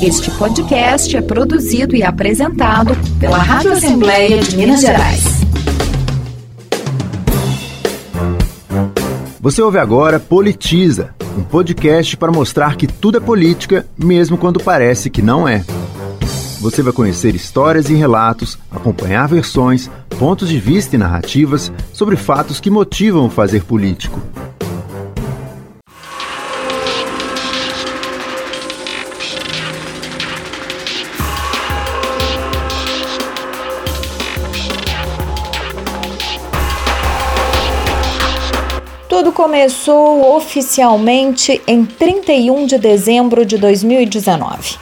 Este podcast é produzido e apresentado pela Rádio Assembleia de Minas Gerais. Você ouve agora Politiza, um podcast para mostrar que tudo é política, mesmo quando parece que não é. Você vai conhecer histórias e relatos, acompanhar versões, pontos de vista e narrativas sobre fatos que motivam o fazer político. Começou oficialmente em 31 de dezembro de 2019.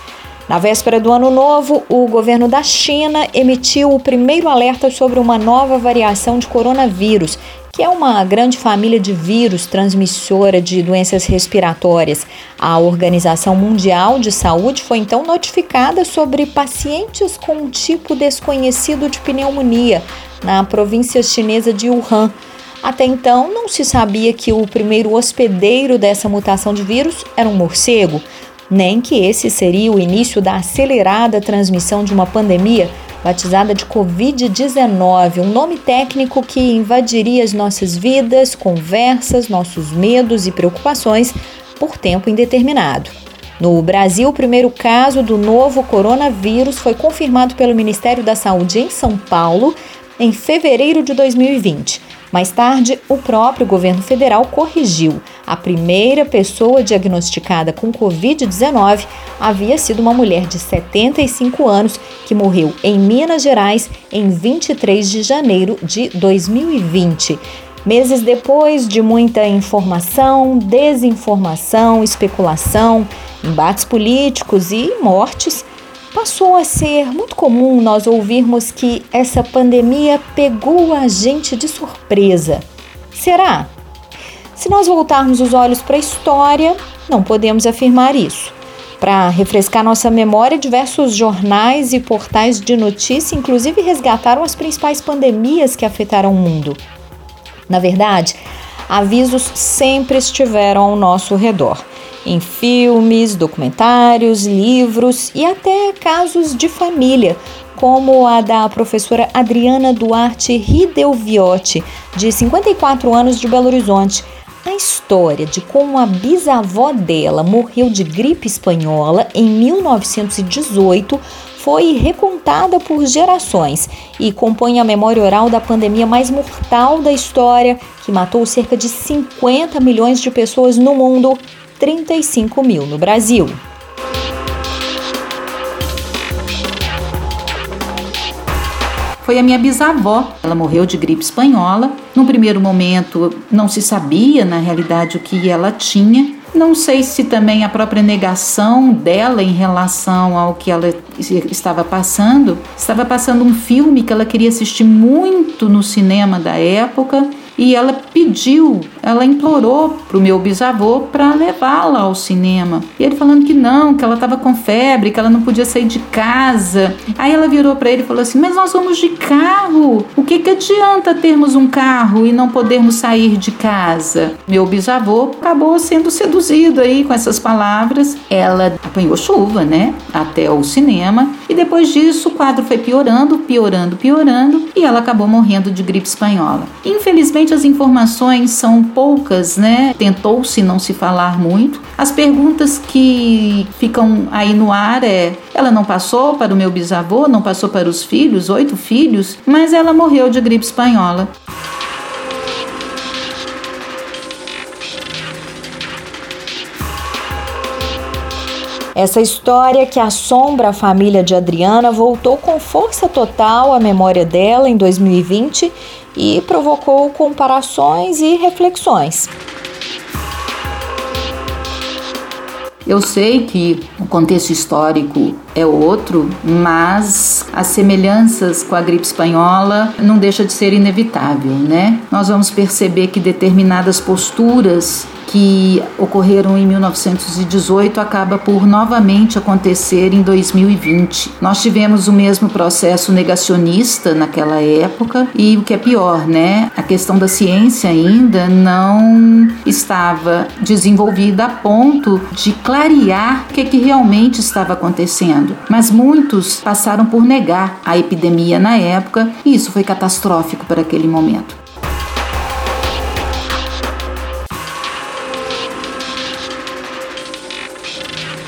Na véspera do ano novo, o governo da China emitiu o primeiro alerta sobre uma nova variação de coronavírus, que é uma grande família de vírus transmissora de doenças respiratórias. A Organização Mundial de Saúde foi então notificada sobre pacientes com um tipo desconhecido de pneumonia na província chinesa de Wuhan. Até então, não se sabia que o primeiro hospedeiro dessa mutação de vírus era um morcego, nem que esse seria o início da acelerada transmissão de uma pandemia batizada de Covid-19, um nome técnico que invadiria as nossas vidas, conversas, nossos medos e preocupações por tempo indeterminado. No Brasil, o primeiro caso do novo coronavírus foi confirmado pelo Ministério da Saúde em São Paulo em fevereiro de 2020. Mais tarde, o próprio governo federal corrigiu. A primeira pessoa diagnosticada com Covid-19 havia sido uma mulher de 75 anos que morreu em Minas Gerais em 23 de janeiro de 2020. Meses depois de muita informação, desinformação, especulação, embates políticos e mortes, Passou a ser muito comum nós ouvirmos que essa pandemia pegou a gente de surpresa. Será? Se nós voltarmos os olhos para a história, não podemos afirmar isso. Para refrescar nossa memória, diversos jornais e portais de notícia, inclusive, resgataram as principais pandemias que afetaram o mundo. Na verdade, avisos sempre estiveram ao nosso redor em filmes, documentários, livros e até casos de família, como a da professora Adriana Duarte Ridelviotti, de 54 anos de Belo Horizonte. A história de como a bisavó dela morreu de gripe espanhola em 1918 foi recontada por gerações e compõe a memória oral da pandemia mais mortal da história, que matou cerca de 50 milhões de pessoas no mundo 35 mil no Brasil. Foi a minha bisavó. Ela morreu de gripe espanhola. No primeiro momento, não se sabia, na realidade, o que ela tinha. Não sei se também a própria negação dela em relação ao que ela estava passando. Estava passando um filme que ela queria assistir muito no cinema da época e ela pediu, ela implorou para o meu bisavô para levá-la ao cinema. E ele falando que não, que ela estava com febre, que ela não podia sair de casa. Aí ela virou para ele e falou assim: Mas nós vamos de carro. O que, que adianta termos um carro e não podermos sair de casa? Meu bisavô acabou sendo seduzido aí com essas palavras. Ela apanhou chuva, né? Até o cinema. E depois disso o quadro foi piorando, piorando, piorando. E ela acabou morrendo de gripe espanhola. Infelizmente, As informações são poucas, né? Tentou-se não se falar muito. As perguntas que ficam aí no ar é: ela não passou para o meu bisavô, não passou para os filhos, oito filhos, mas ela morreu de gripe espanhola. Essa história que assombra a família de Adriana voltou com força total à memória dela em 2020 e provocou comparações e reflexões. Eu sei que o contexto histórico é outro, mas as semelhanças com a gripe espanhola não deixa de ser inevitável, né? Nós vamos perceber que determinadas posturas que ocorreram em 1918 acaba por novamente acontecer em 2020. Nós tivemos o mesmo processo negacionista naquela época e o que é pior, né? A questão da ciência ainda não estava desenvolvida a ponto de clarear o que, é que realmente estava acontecendo. Mas muitos passaram por negar a epidemia na época e isso foi catastrófico para aquele momento.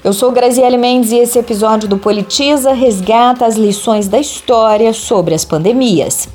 Eu sou Graziele Mendes e esse episódio do Politiza resgata as lições da história sobre as pandemias.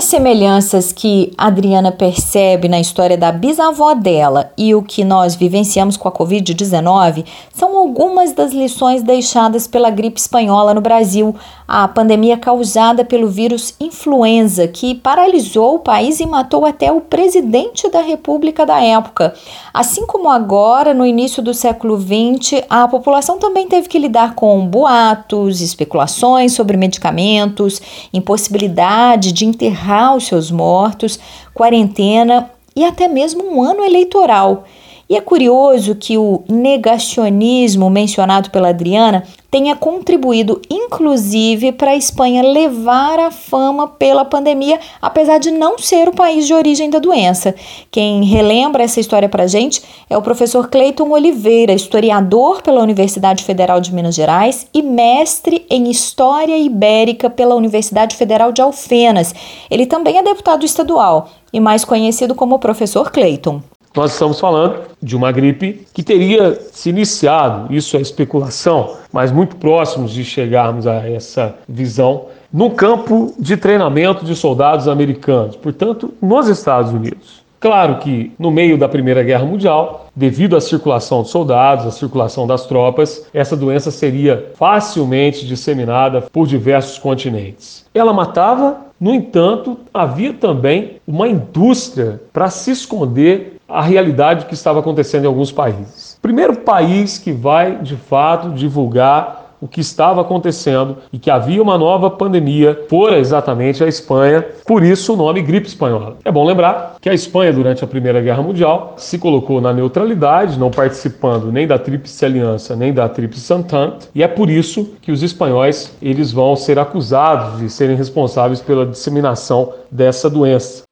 As semelhanças que Adriana percebe na história da bisavó dela e o que nós vivenciamos com a Covid-19 são algumas das lições deixadas pela gripe espanhola no Brasil, a pandemia causada pelo vírus influenza, que paralisou o país e matou até o presidente da República da época. Assim como agora, no início do século XX, a população também teve que lidar com boatos, especulações sobre medicamentos, impossibilidade de enterrar enterrar os seus mortos, quarentena e até mesmo um ano eleitoral. E é curioso que o negacionismo mencionado pela Adriana tenha contribuído, inclusive, para a Espanha levar a fama pela pandemia, apesar de não ser o país de origem da doença. Quem relembra essa história para a gente é o professor Cleiton Oliveira, historiador pela Universidade Federal de Minas Gerais e mestre em História Ibérica pela Universidade Federal de Alfenas. Ele também é deputado estadual e mais conhecido como professor Cleiton. Nós estamos falando de uma gripe que teria se iniciado, isso é especulação, mas muito próximos de chegarmos a essa visão, no campo de treinamento de soldados americanos, portanto, nos Estados Unidos. Claro que no meio da Primeira Guerra Mundial, devido à circulação de soldados, à circulação das tropas, essa doença seria facilmente disseminada por diversos continentes. Ela matava, no entanto, havia também uma indústria para se esconder a realidade que estava acontecendo em alguns países. Primeiro país que vai, de fato, divulgar o que estava acontecendo e que havia uma nova pandemia fora exatamente a Espanha, por isso o nome gripe espanhola. É bom lembrar que a Espanha, durante a Primeira Guerra Mundial, se colocou na neutralidade, não participando nem da Tríplice Aliança nem da Tríplice Entente, e é por isso que os espanhóis eles vão ser acusados de serem responsáveis pela disseminação dessa doença.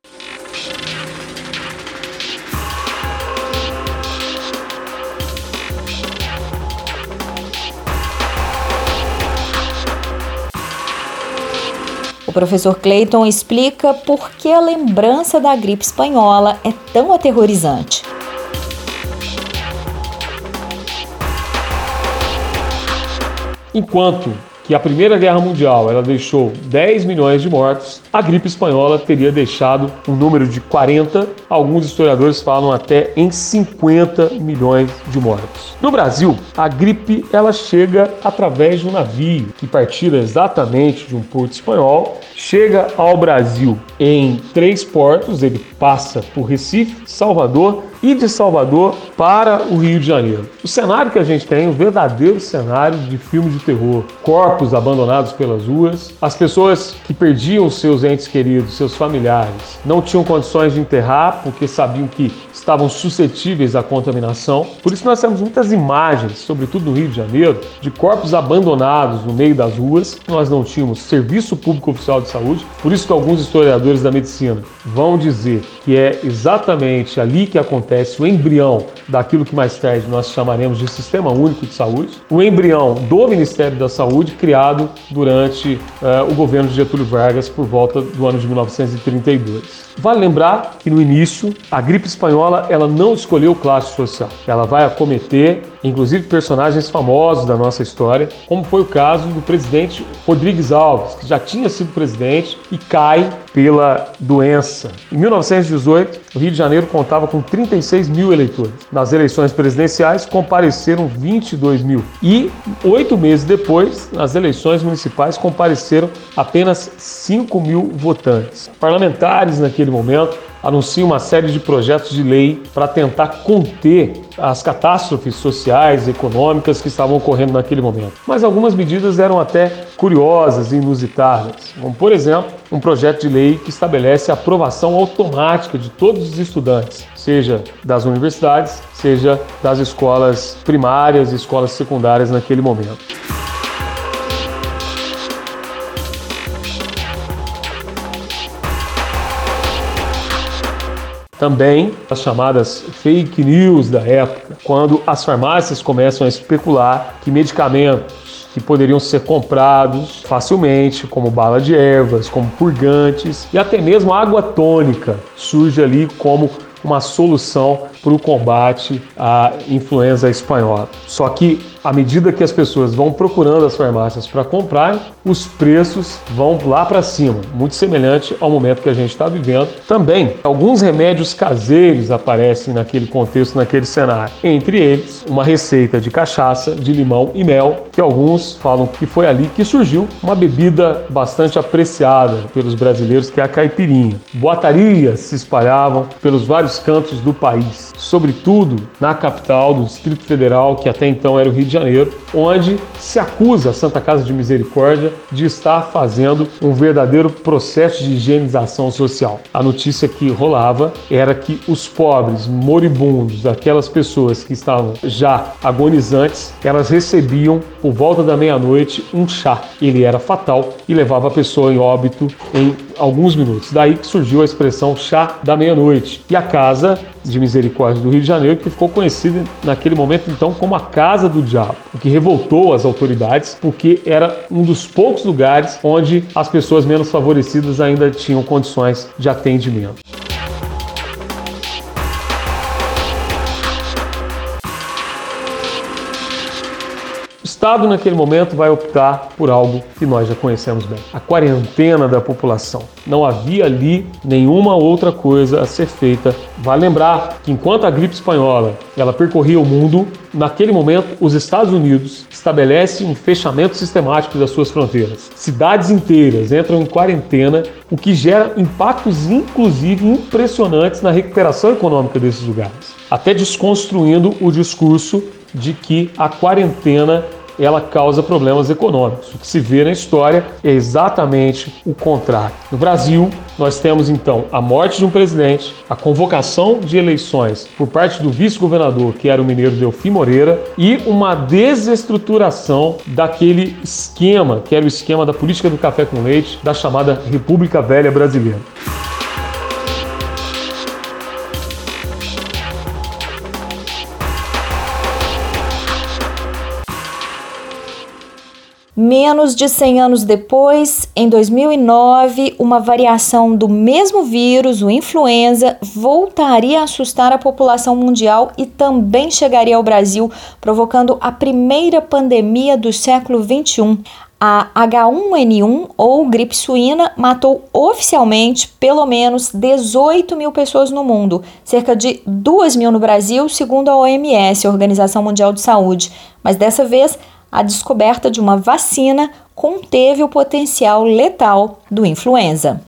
Professor Clayton explica por que a lembrança da gripe espanhola é tão aterrorizante. Enquanto que a Primeira Guerra Mundial ela deixou 10 milhões de mortos, a gripe espanhola teria deixado um número de 40, alguns historiadores falam até em 50 milhões de mortos. No Brasil, a gripe ela chega através de um navio que partira exatamente de um porto espanhol, chega ao Brasil em três portos, ele passa por Recife, Salvador e de Salvador para o Rio de Janeiro. O cenário que a gente tem, o verdadeiro cenário de filme de terror. Corpos abandonados pelas ruas, as pessoas que perdiam seus entes queridos, seus familiares, não tinham condições de enterrar porque sabiam que estavam suscetíveis à contaminação. Por isso nós temos muitas imagens, sobretudo no Rio de Janeiro, de corpos abandonados no meio das ruas. Nós não tínhamos serviço público oficial de saúde. Por isso que alguns historiadores da medicina vão dizer que é exatamente ali que acontece o embrião daquilo que mais tarde nós chamaremos de Sistema Único de Saúde, o embrião do Ministério da Saúde criado durante uh, o governo de Getúlio Vargas por volta do ano de 1932. Vale lembrar que no início a gripe espanhola ela não escolheu classe social. Ela vai acometer inclusive personagens famosos da nossa história, como foi o caso do presidente Rodrigues Alves, que já tinha sido presidente e cai pela doença. Em 1918, o Rio de Janeiro contava com 36 mil eleitores. Nas eleições presidenciais, compareceram 22 mil. E oito meses depois, nas eleições municipais, compareceram apenas 5 mil votantes. Parlamentares, naquele momento, anuncia uma série de projetos de lei para tentar conter as catástrofes sociais e econômicas que estavam ocorrendo naquele momento. Mas algumas medidas eram até curiosas e inusitadas, como por exemplo, um projeto de lei que estabelece a aprovação automática de todos os estudantes, seja das universidades, seja das escolas primárias e escolas secundárias naquele momento. Também as chamadas fake news da época, quando as farmácias começam a especular que medicamentos que poderiam ser comprados facilmente, como bala de ervas, como purgantes e até mesmo água tônica, surge ali como uma solução para o combate à influenza espanhola. Só que à medida que as pessoas vão procurando as farmácias para comprar, os preços vão lá para cima, muito semelhante ao momento que a gente está vivendo. Também, alguns remédios caseiros aparecem naquele contexto, naquele cenário. Entre eles, uma receita de cachaça, de limão e mel, que alguns falam que foi ali que surgiu uma bebida bastante apreciada pelos brasileiros, que é a caipirinha. Boatarias se espalhavam pelos vários cantos do país, sobretudo na capital do Distrito Federal, que até então era o Rio de Janeiro, onde se acusa a Santa Casa de Misericórdia de estar fazendo um verdadeiro processo de higienização social. A notícia que rolava era que os pobres, moribundos, aquelas pessoas que estavam já agonizantes, elas recebiam por volta da meia-noite um chá. Ele era fatal e levava a pessoa em óbito em alguns minutos. Daí que surgiu a expressão chá da meia-noite. E a Casa de Misericórdia do Rio de Janeiro, que ficou conhecida naquele momento então como a Casa do Diabo, o que revoltou as autoridades, porque era um dos poucos lugares onde as pessoas menos favorecidas ainda tinham condições de atendimento. Estado, naquele momento, vai optar por algo que nós já conhecemos bem: a quarentena da população. Não havia ali nenhuma outra coisa a ser feita. Vale lembrar que enquanto a gripe espanhola ela percorria o mundo, naquele momento os Estados Unidos estabelecem um fechamento sistemático das suas fronteiras. Cidades inteiras entram em quarentena, o que gera impactos inclusive impressionantes na recuperação econômica desses lugares, até desconstruindo o discurso de que a quarentena ela causa problemas econômicos. O que se vê na história é exatamente o contrário. No Brasil, nós temos então a morte de um presidente, a convocação de eleições por parte do vice-governador, que era o mineiro Delfim Moreira, e uma desestruturação daquele esquema, que era o esquema da política do café com leite, da chamada República Velha Brasileira. Menos de 100 anos depois, em 2009, uma variação do mesmo vírus, o influenza, voltaria a assustar a população mundial e também chegaria ao Brasil, provocando a primeira pandemia do século 21. A H1N1 ou gripe suína matou oficialmente pelo menos 18 mil pessoas no mundo, cerca de 2 mil no Brasil, segundo a OMS, Organização Mundial de Saúde. Mas dessa vez, a descoberta de uma vacina conteve o potencial letal do influenza.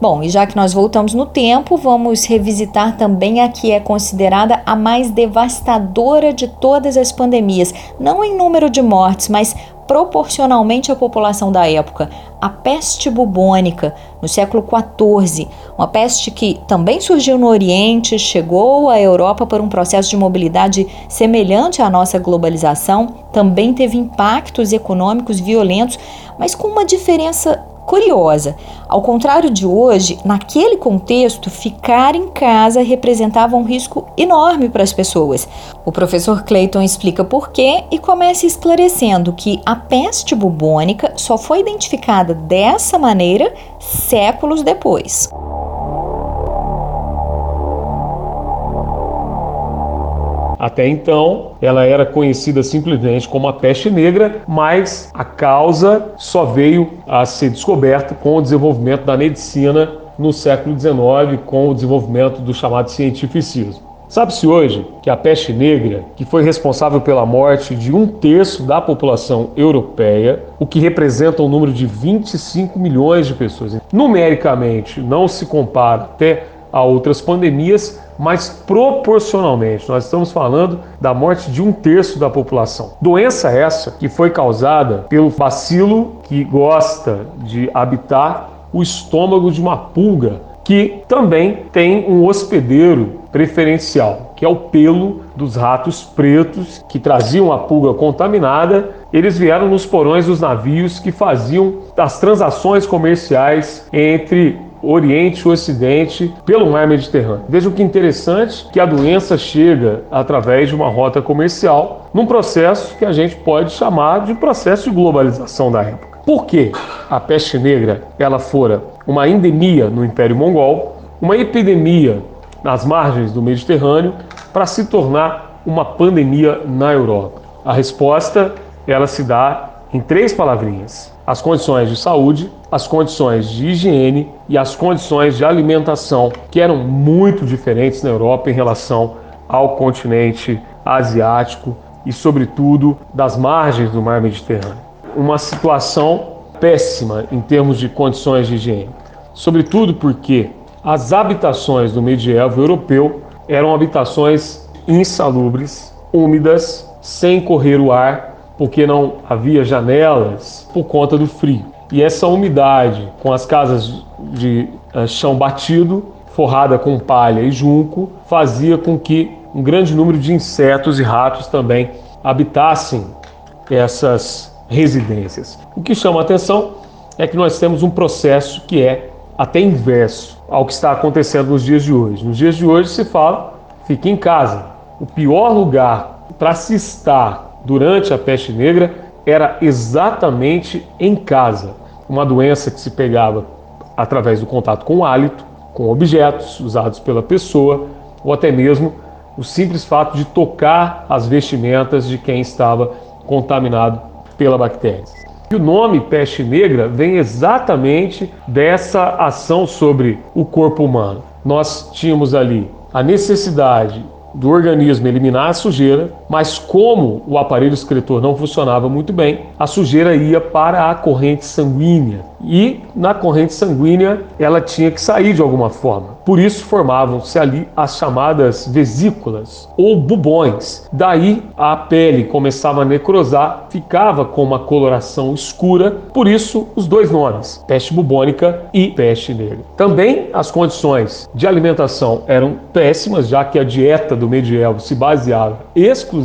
Bom, e já que nós voltamos no tempo, vamos revisitar também a que é considerada a mais devastadora de todas as pandemias, não em número de mortes, mas proporcionalmente à população da época, a peste bubônica, no século XIV, uma peste que também surgiu no Oriente, chegou à Europa por um processo de mobilidade semelhante à nossa globalização, também teve impactos econômicos violentos, mas com uma diferença curiosa. Ao contrário de hoje, naquele contexto, ficar em casa representava um risco enorme para as pessoas. O professor Clayton explica por quê e começa esclarecendo que a peste bubônica só foi identificada dessa maneira séculos depois. Até então, ela era conhecida simplesmente como a peste negra, mas a causa só veio a ser descoberta com o desenvolvimento da medicina no século XIX, com o desenvolvimento do chamado cientificismo. Sabe-se hoje que a peste negra, que foi responsável pela morte de um terço da população europeia, o que representa um número de 25 milhões de pessoas. Numericamente, não se compara até a outras pandemias, mas proporcionalmente, nós estamos falando da morte de um terço da população. Doença essa que foi causada pelo bacilo que gosta de habitar o estômago de uma pulga, que também tem um hospedeiro preferencial, que é o pelo dos ratos pretos que traziam a pulga contaminada. Eles vieram nos porões dos navios que faziam as transações comerciais entre Oriente e Ocidente pelo mar Mediterrâneo. Vejam que interessante que a doença chega através de uma rota comercial, num processo que a gente pode chamar de processo de globalização da época. Por que a peste negra ela fora uma endemia no Império Mongol, uma epidemia nas margens do Mediterrâneo, para se tornar uma pandemia na Europa? A resposta ela se dá em três palavrinhas: as condições de saúde, as condições de higiene e as condições de alimentação, que eram muito diferentes na Europa em relação ao continente asiático e, sobretudo, das margens do mar Mediterrâneo. Uma situação péssima em termos de condições de higiene, sobretudo porque as habitações do medievo europeu eram habitações insalubres, úmidas, sem correr o ar porque não havia janelas por conta do frio. E essa umidade, com as casas de uh, chão batido, forrada com palha e junco, fazia com que um grande número de insetos e ratos também habitassem essas residências. O que chama a atenção é que nós temos um processo que é até inverso ao que está acontecendo nos dias de hoje. Nos dias de hoje se fala, fique em casa. O pior lugar para se estar durante a peste negra era exatamente em casa, uma doença que se pegava através do contato com o hálito, com objetos usados pela pessoa, ou até mesmo o simples fato de tocar as vestimentas de quem estava contaminado pela bactéria. E o nome peste negra vem exatamente dessa ação sobre o corpo humano. Nós tínhamos ali a necessidade do organismo eliminar a sujeira, mas como o aparelho excretor não funcionava muito bem, a sujeira ia para a corrente sanguínea e na corrente sanguínea ela tinha que sair de alguma forma. Por isso formavam-se ali as chamadas vesículas ou bubões. Daí a pele começava a necrosar, ficava com uma coloração escura, por isso os dois nomes, peste bubônica e peste negra. Também as condições de alimentação eram péssimas, já que a dieta do medievo se baseava exclusivamente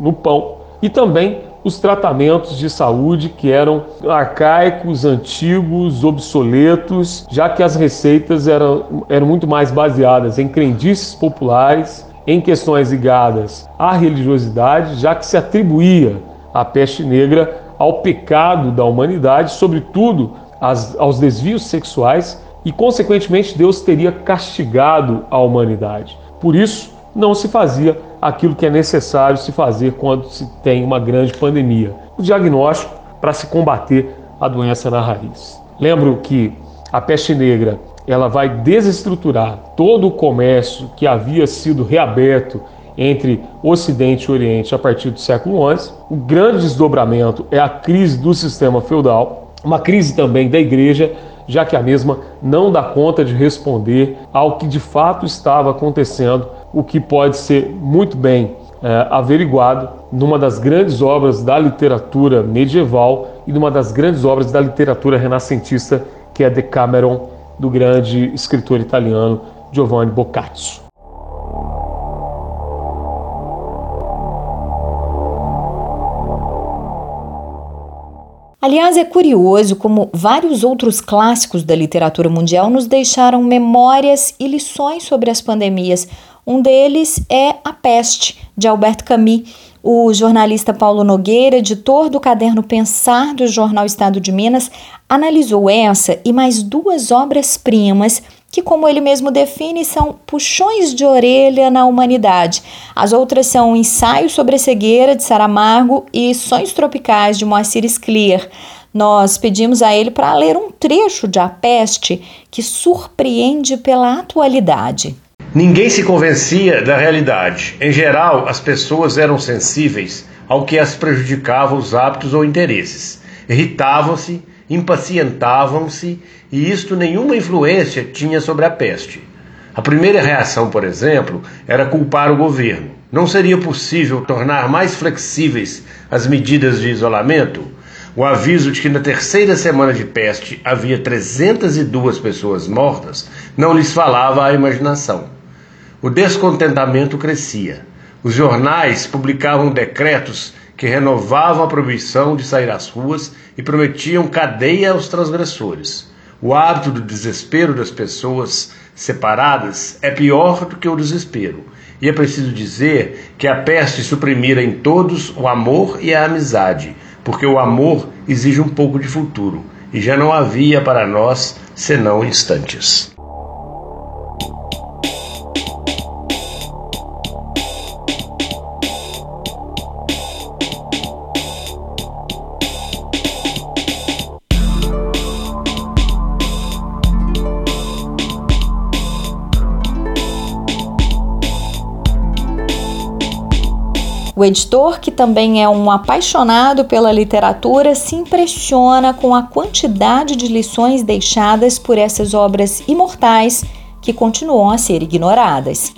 no pão e também os tratamentos de saúde que eram arcaicos, antigos, obsoletos, já que as receitas eram, eram muito mais baseadas em crendices populares, em questões ligadas à religiosidade, já que se atribuía a peste negra ao pecado da humanidade, sobretudo as, aos desvios sexuais, e consequentemente Deus teria castigado a humanidade. Por isso, não se fazia aquilo que é necessário se fazer quando se tem uma grande pandemia: o diagnóstico para se combater a doença na raiz. Lembro que a peste negra ela vai desestruturar todo o comércio que havia sido reaberto entre Ocidente e Oriente a partir do século XI. O grande desdobramento é a crise do sistema feudal, uma crise também da igreja, já que a mesma não dá conta de responder ao que de fato estava acontecendo o que pode ser muito bem é, averiguado numa das grandes obras da literatura medieval e numa das grandes obras da literatura renascentista, que é Decameron, do grande escritor italiano Giovanni Boccaccio. Aliás, é curioso como vários outros clássicos da literatura mundial nos deixaram memórias e lições sobre as pandemias, um deles é A Peste, de Albert Camus. O jornalista Paulo Nogueira, editor do caderno Pensar do jornal Estado de Minas, analisou essa e mais duas obras-primas que, como ele mesmo define, são puxões de orelha na humanidade. As outras são Ensaio sobre a Cegueira, de Saramago, e Sonhos Tropicais, de Moacir Scliar. Nós pedimos a ele para ler um trecho de A Peste que surpreende pela atualidade. Ninguém se convencia da realidade. Em geral, as pessoas eram sensíveis ao que as prejudicava os hábitos ou interesses. Irritavam-se, impacientavam-se e isto nenhuma influência tinha sobre a peste. A primeira reação, por exemplo, era culpar o governo. Não seria possível tornar mais flexíveis as medidas de isolamento? O aviso de que na terceira semana de peste havia 302 pessoas mortas não lhes falava à imaginação. O descontentamento crescia. Os jornais publicavam decretos que renovavam a proibição de sair às ruas e prometiam cadeia aos transgressores. O hábito do desespero das pessoas separadas é pior do que o desespero. E é preciso dizer que a peste suprimira em todos o amor e a amizade, porque o amor exige um pouco de futuro, e já não havia para nós senão instantes. O editor, que também é um apaixonado pela literatura, se impressiona com a quantidade de lições deixadas por essas obras imortais que continuam a ser ignoradas.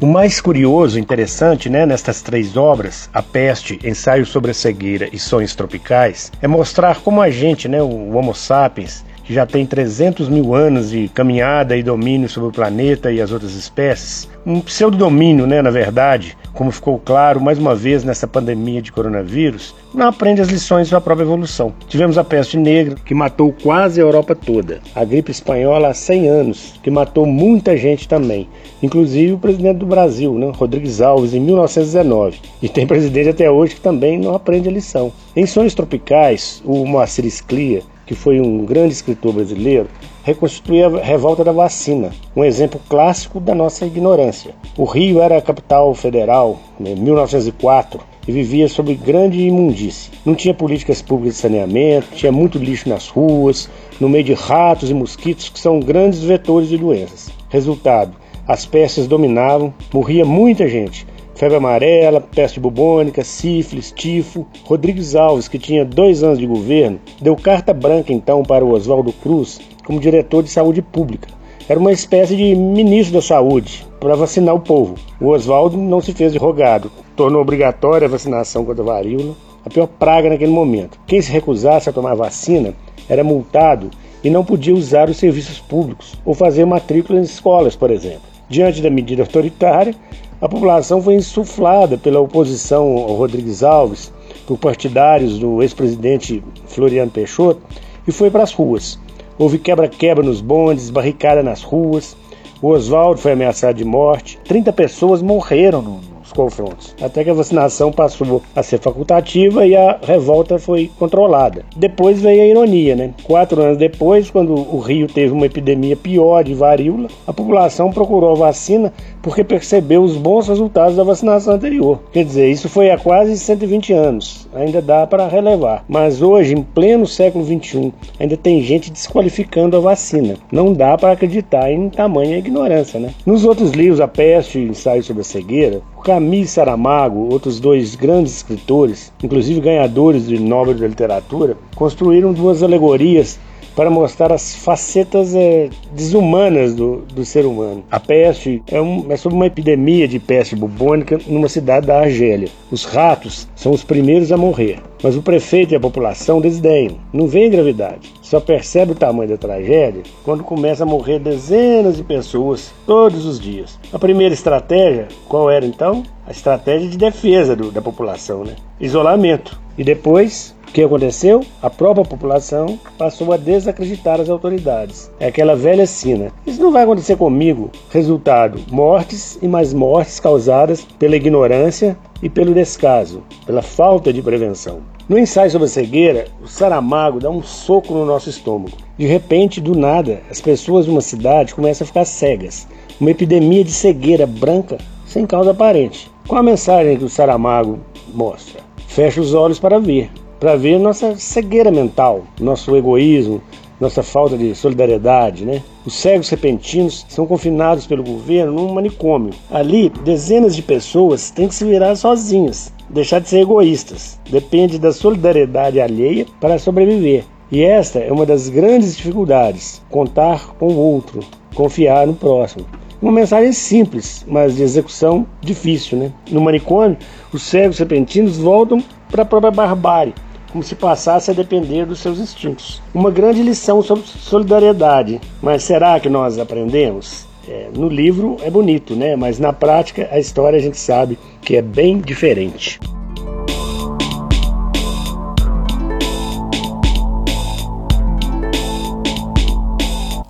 O mais curioso, interessante, né, nestas três obras, A Peste, Ensaio sobre a Cegueira e Sonhos Tropicais, é mostrar como a gente, né, o Homo sapiens, que já tem 300 mil anos de caminhada e domínio sobre o planeta e as outras espécies, um pseudo-domínio, né, na verdade, como ficou claro mais uma vez nessa pandemia de coronavírus, não aprende as lições da própria evolução. Tivemos a peste negra, que matou quase a Europa toda, a gripe espanhola há 100 anos, que matou muita gente também, inclusive o presidente do Brasil, né, Rodrigues Alves, em 1919, e tem presidente até hoje que também não aprende a lição. Em Sonhos Tropicais, o Moacir Sclia que foi um grande escritor brasileiro, reconstituía a revolta da vacina, um exemplo clássico da nossa ignorância. O Rio era a capital federal em 1904 e vivia sob grande imundície. Não tinha políticas públicas de saneamento, tinha muito lixo nas ruas, no meio de ratos e mosquitos que são grandes vetores de doenças. Resultado: as pestes dominavam, morria muita gente, febre amarela, peste bubônica, sífilis, tifo. Rodrigues Alves, que tinha dois anos de governo, deu carta branca então para o Oswaldo Cruz como diretor de saúde pública. Era uma espécie de ministro da saúde para vacinar o povo. O Oswaldo não se fez de rogado, tornou obrigatória a vacinação contra a varíola, a pior praga naquele momento. Quem se recusasse a tomar vacina era multado e não podia usar os serviços públicos ou fazer matrícula em escolas, por exemplo. Diante da medida autoritária, a população foi insuflada pela oposição ao Rodrigues Alves, por partidários do ex-presidente Floriano Peixoto, e foi para as ruas. Houve quebra-quebra nos bondes, barricada nas ruas. O Oswaldo foi ameaçado de morte. 30 pessoas morreram no, confrontos, até que a vacinação passou a ser facultativa e a revolta foi controlada. Depois veio a ironia, né? Quatro anos depois, quando o Rio teve uma epidemia pior de varíola, a população procurou a vacina porque percebeu os bons resultados da vacinação anterior. Quer dizer, isso foi há quase 120 anos, ainda dá para relevar. Mas hoje, em pleno século XXI, ainda tem gente desqualificando a vacina. Não dá para acreditar em tamanha ignorância, né? Nos outros livros, A Peste e Ensaio sobre a Cegueira, Camille Saramago, outros dois grandes escritores, inclusive ganhadores de Nobel da Literatura, construíram duas alegorias para mostrar as facetas é, desumanas do, do ser humano. A peste é, um, é sobre uma epidemia de peste bubônica numa cidade da Argélia. Os ratos são os primeiros a morrer, mas o prefeito e a população desdenham, não vêem gravidade. Só percebe o tamanho da tragédia quando começa a morrer dezenas de pessoas todos os dias. A primeira estratégia, qual era então? A estratégia de defesa do, da população, né? Isolamento. E depois o que aconteceu? A própria população passou a desacreditar as autoridades. É aquela velha sina. Isso não vai acontecer comigo. Resultado: mortes e mais mortes causadas pela ignorância e pelo descaso, pela falta de prevenção. No ensaio sobre a cegueira, o Saramago dá um soco no nosso estômago. De repente, do nada, as pessoas de uma cidade começam a ficar cegas. Uma epidemia de cegueira branca sem causa aparente. Qual a mensagem que o Saramago mostra? Feche os olhos para ver para ver nossa cegueira mental, nosso egoísmo, nossa falta de solidariedade, né? Os cegos repentinos são confinados pelo governo num manicômio. Ali, dezenas de pessoas têm que se virar sozinhas, deixar de ser egoístas. Depende da solidariedade alheia para sobreviver. E esta é uma das grandes dificuldades: contar com o outro, confiar no próximo. Uma mensagem simples, mas de execução difícil, né? No manicômio, os cegos repentinos voltam para a própria barbárie, como se passasse a depender dos seus instintos. Uma grande lição sobre solidariedade, mas será que nós aprendemos? É, no livro é bonito, né? Mas na prática a história a gente sabe que é bem diferente.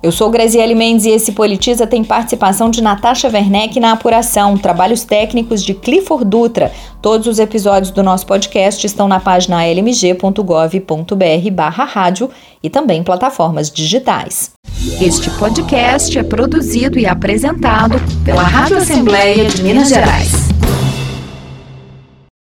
Eu sou Graziele Mendes e esse Politiza tem participação de Natasha Werneck na apuração, trabalhos técnicos de Clifford Dutra. Todos os episódios do nosso podcast estão na página lmg.gov.br barra rádio e também plataformas digitais. Este podcast é produzido e apresentado pela Rádio Assembleia de Minas Gerais.